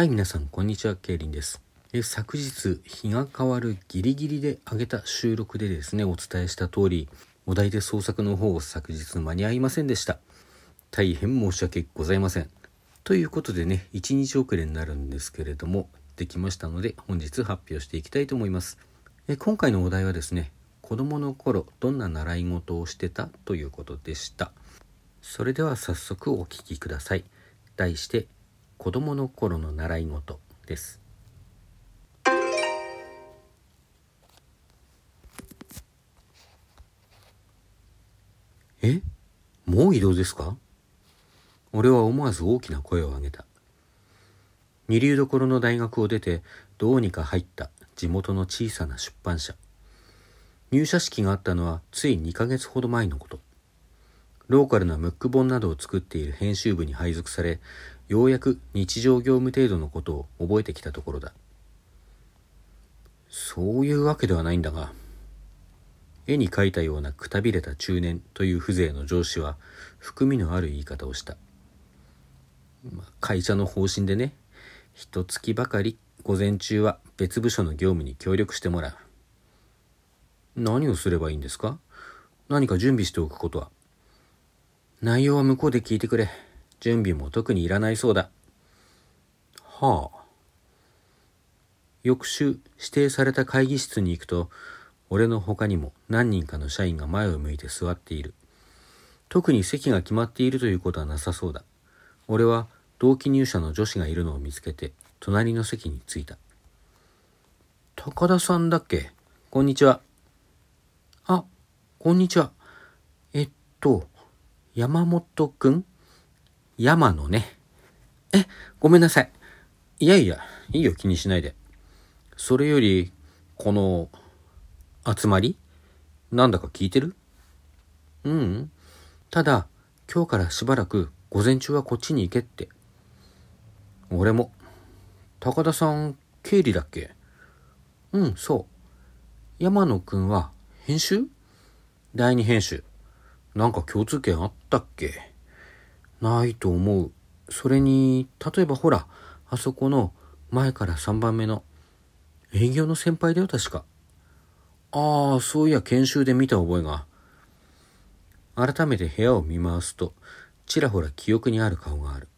はい、皆さん、こんにちは、ケイリンです。え昨日、日が変わるギリギリで上げた収録でですね、お伝えした通り、お題で創作の方を昨日間に合いませんでした。大変申し訳ございません。ということでね、1日遅れになるんですけれども、できましたので、本日発表していきたいと思います。え今回のお題はですね、子供の頃、どんな習い事をしてた？ということでした。それでは早速お聞きください。題して、子供の頃の習い事です。え？もう移動ですか？俺は思わず大きな声を上げた。二流どころの大学を出てどうにか入った地元の小さな出版社。入社式があったのはつい2ヶ月ほど前のこと。ローカルなムック本などを作っている編集部に配属され、ようやく日常業務程度のことを覚えてきたところだ。そういうわけではないんだが、絵に描いたようなくたびれた中年という風情の上司は含みのある言い方をした。まあ、会社の方針でね、一月ばかり午前中は別部署の業務に協力してもらう。何をすればいいんですか？何か準備しておくことは？内容は向こうで聞いてくれ。準備も特にいらないそうだ。はあ。翌週指定された会議室に行くと、俺の他にも何人かの社員が前を向いて座っている。特に席が決まっているということはなさそうだ。俺は同期入社の女子がいるのを見つけて、隣の席に着いた。高田さんだっけ？こんにちは。あ、こんにちは。えっと、山本くん？山野ね。え、ごめんなさい。いやいや、いいよ気にしないで。それより、この、集まり？なんだか聞いてる？ううん。ただ、今日からしばらく午前中はこっちに行けって。俺も。高田さん、経理だっけ？うん、そう。山野くんは、編集？第二編集。なんか共通点あったっけ？ないと思う。それに、例えばほら、あそこの前から3番目の営業の先輩だよ、確か。ああ、そういや研修で見た覚えが。改めて部屋を見回すと、ちらほら記憶にある顔がある。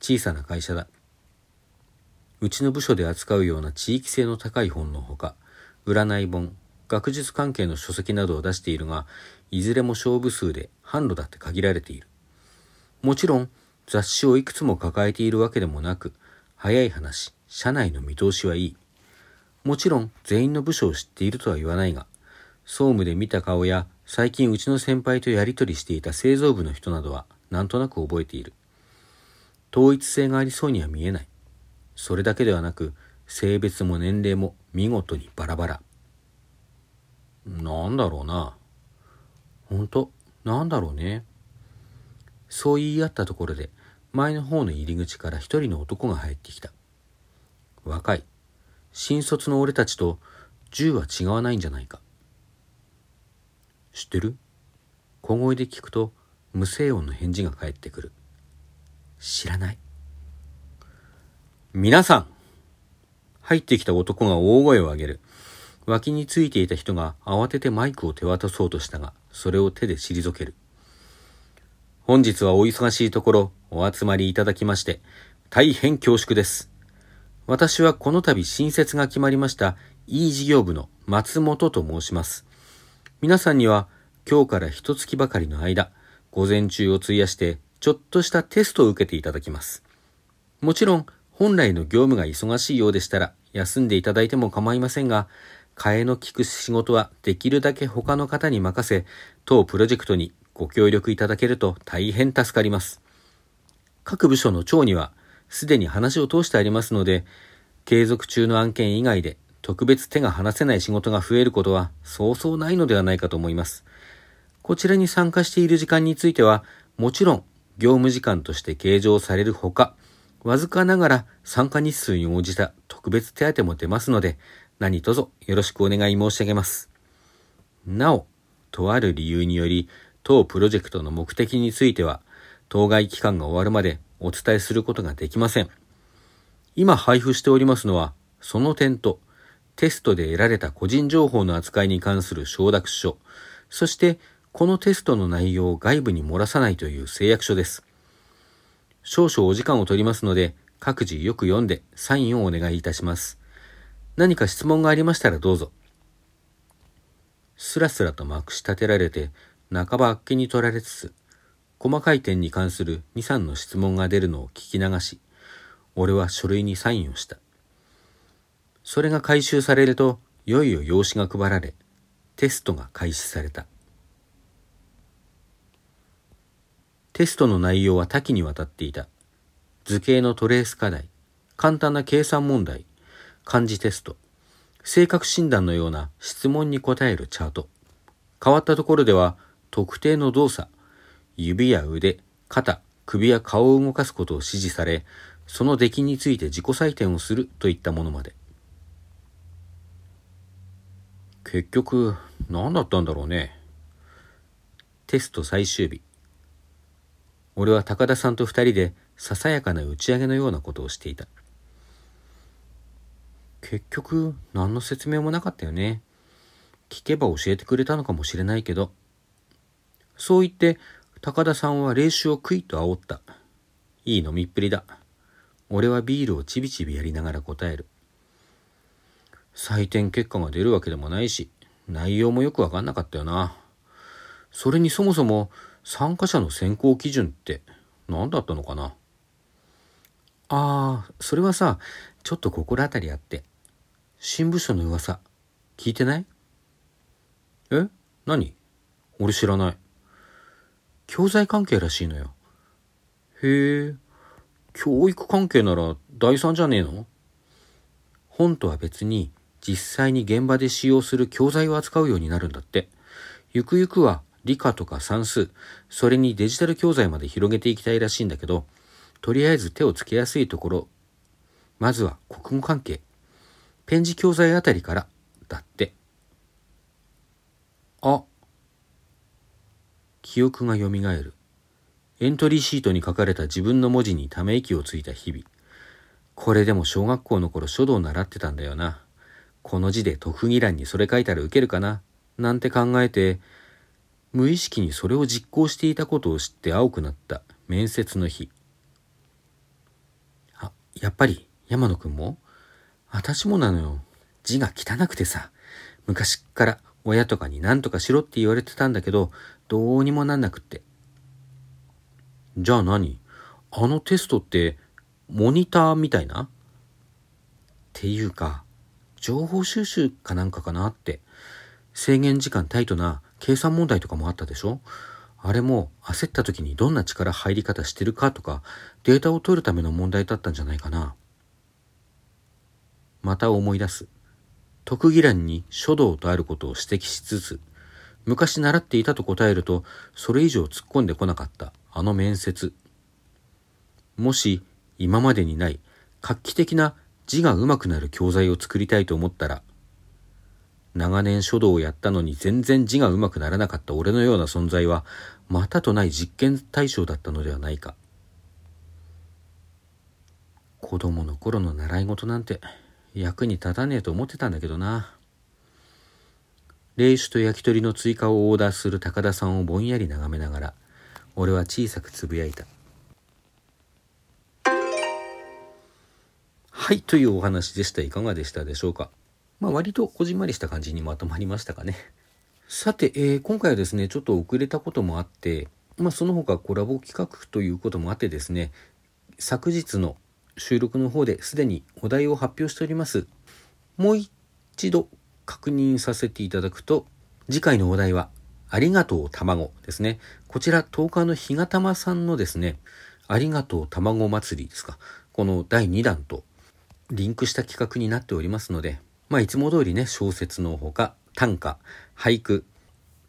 小さな会社だ。うちの部署で扱うような地域性の高い本のほか、占い本、学術関係の書籍などを出しているが、いずれも勝負数で販路だって限られている。もちろん、雑誌をいくつも抱えているわけでもなく、早い話、社内の見通しはいい。もちろん、全員の部署を知っているとは言わないが、総務で見た顔や、最近うちの先輩とやりとりしていた製造部の人などは、なんとなく覚えている。統一性がありそうには見えない。それだけではなく、性別も年齢も見事にバラバラ。なんだろうな。ほんと、なんだろうね。そう言い合ったところで、前の方の入り口から一人の男が入ってきた。若い。新卒の俺たちと銃は違わないんじゃないか。知ってる？小声で聞くと無声音の返事が返ってくる。知らない。皆さん入ってきた男が大声を上げる。脇についていた人が慌ててマイクを手渡そうとしたが、それを手で退ける。本日はお忙しいところお集まりいただきまして、大変恐縮です。私はこの度新設が決まりました E 事業部の松本と申します。皆さんには今日から一月ばかりの間、午前中を費やしてちょっとしたテストを受けていただきます。もちろん本来の業務が忙しいようでしたら休んでいただいても構いませんが、替えの利く仕事はできるだけ他の方に任せ、当プロジェクトにご協力いただけると大変助かります。各部署の長にはすでに話を通してありますので、継続中の案件以外で特別手が離せない仕事が増えることはそうそうないのではないかと思います。こちらに参加している時間については、もちろん業務時間として計上されるほか、わずかながら参加日数に応じた特別手当も出ますので、何卒よろしくお願い申し上げます。なお、とある理由により、当プロジェクトの目的については、当該期間が終わるまでお伝えすることができません。今配布しておりますのは、その点と、テストで得られた個人情報の扱いに関する承諾書、そしてこのテストの内容を外部に漏らさないという誓約書です。少々お時間を取りますので、各自よく読んでサインをお願いいたします。何か質問がありましたらどうぞ。すらすらとまくし立てられて、半ばあっけに取られつつ、細かい点に関する2、3の質問が出るのを聞き流し、俺は書類にサインをした。それが回収されると、いよいよ用紙が配られ、テストが開始された。テストの内容は多岐にわたっていた。図形のトレース課題、簡単な計算問題、漢字テスト、性格診断のような質問に答えるチャート。変わったところでは、特定の動作、指や腕、肩、首や顔を動かすことを指示され、その出来について自己採点をするといったものまで。結局、何だったんだろうね。テスト最終日。俺は高田さんと二人でささやかな打ち上げのようなことをしていた。結局、何の説明もなかったよね。聞けば教えてくれたのかもしれないけど。そう言って、高田さんは練習をクイッと煽った。いい飲みっぷりだ。俺はビールをちびちびやりながら答える。採点結果が出るわけでもないし、内容もよくわかんなかったよな。それにそもそも参加者の選考基準って何だったのかなああ、それはさ、ちょっと心当たりあって。新部署の噂、聞いてない？え？何？俺知らない。教材関係らしいのよ。へえ、教育関係なら第三じゃねえの？本とは別に実際に現場で使用する教材を扱うようになるんだって。ゆくゆくは理科とか算数、それにデジタル教材まで広げていきたいらしいんだけど、とりあえず手をつけやすいところ、まずは国語関係、ペン字教材あたりから、だって。あ、記憶が蘇る。エントリーシートに書かれた自分の文字にため息をついた日々。これでも小学校の頃書道習ってたんだよな。この字で特技欄にそれ書いたらウケるかななんて考えて、無意識にそれを実行していたことを知って青くなった面接の日。あ、やっぱり山野くんも？私もなのよ。字が汚くてさ。昔っから親とかに何とかしろって言われてたんだけど、どうにもなんなくって。じゃあ何？あのテストって、モニターみたいな？っていうか、情報収集かなんかかなって。制限時間タイトな計算問題とかもあったでしょ？あれも焦った時にどんな力入り方してるかとかデータを取るための問題だったんじゃないかな。また思い出す。特技欄に書道とあることを指摘しつつ、昔習っていたと答えると、それ以上突っ込んでこなかったあの面接。もし今までにない画期的な字が上手くなる教材を作りたいと思ったら、長年書道をやったのに全然字が上手くならなかった俺のような存在は、またとない実験対象だったのではないか。子供の頃の習い事なんて役に立たねえと思ってたんだけどな。冷酒と焼き鳥の追加をオーダーする高田さんをぼんやり眺めながら、俺は小さくつぶやいた。はい、というお話でした。いかがでしたでしょうか。まあ、割とこじんまりした感じにまとまりましたかね。さて、えー、今回はですね、ちょっと遅れたこともあって、まあ、その他コラボ企画ということもあってですね、昨日の収録の方ですでにお題を発表しております。もう一度確認させていただくと、次回のお題は、ありがとう卵ですね。こちら10日の日がたまさんのですね、ありがとう卵祭りですか。この第2弾とリンクした企画になっておりますので、まあ、いつも通りね、小説のほか、短歌、俳句、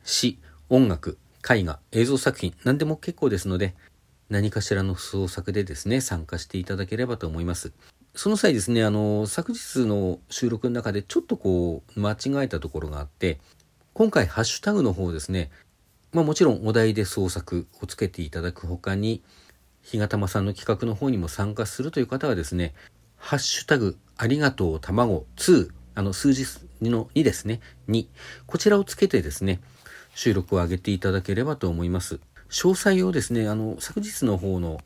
詩、音楽、絵画、映像作品、何でも結構ですので、何かしらの創作でですね、参加していただければと思います。その際ですね、あの、昨日の収録の中でちょっとこう、間違えたところがあって、今回ハッシュタグの方ですね、まあもちろんお題で創作をつけていただくほかに、日がたまさんの企画の方にも参加するという方はですね、ハッシュタグ、ありがとう卵2、あの、数字の2ですね、2。こちらをつけてですね、収録を上げていただければと思います。詳細をですね、あの、昨日の方の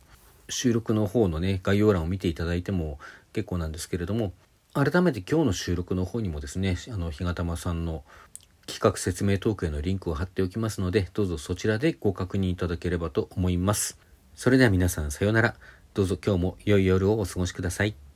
収録の方のね、概要欄を見ていただいても結構なんですけれども、改めて今日の収録の方にもですね、あの、日がたまさんの企画説明トークへのリンクを貼っておきますので、どうぞそちらでご確認いただければと思います。それでは皆さんさようなら。どうぞ今日も良い夜をお過ごしください。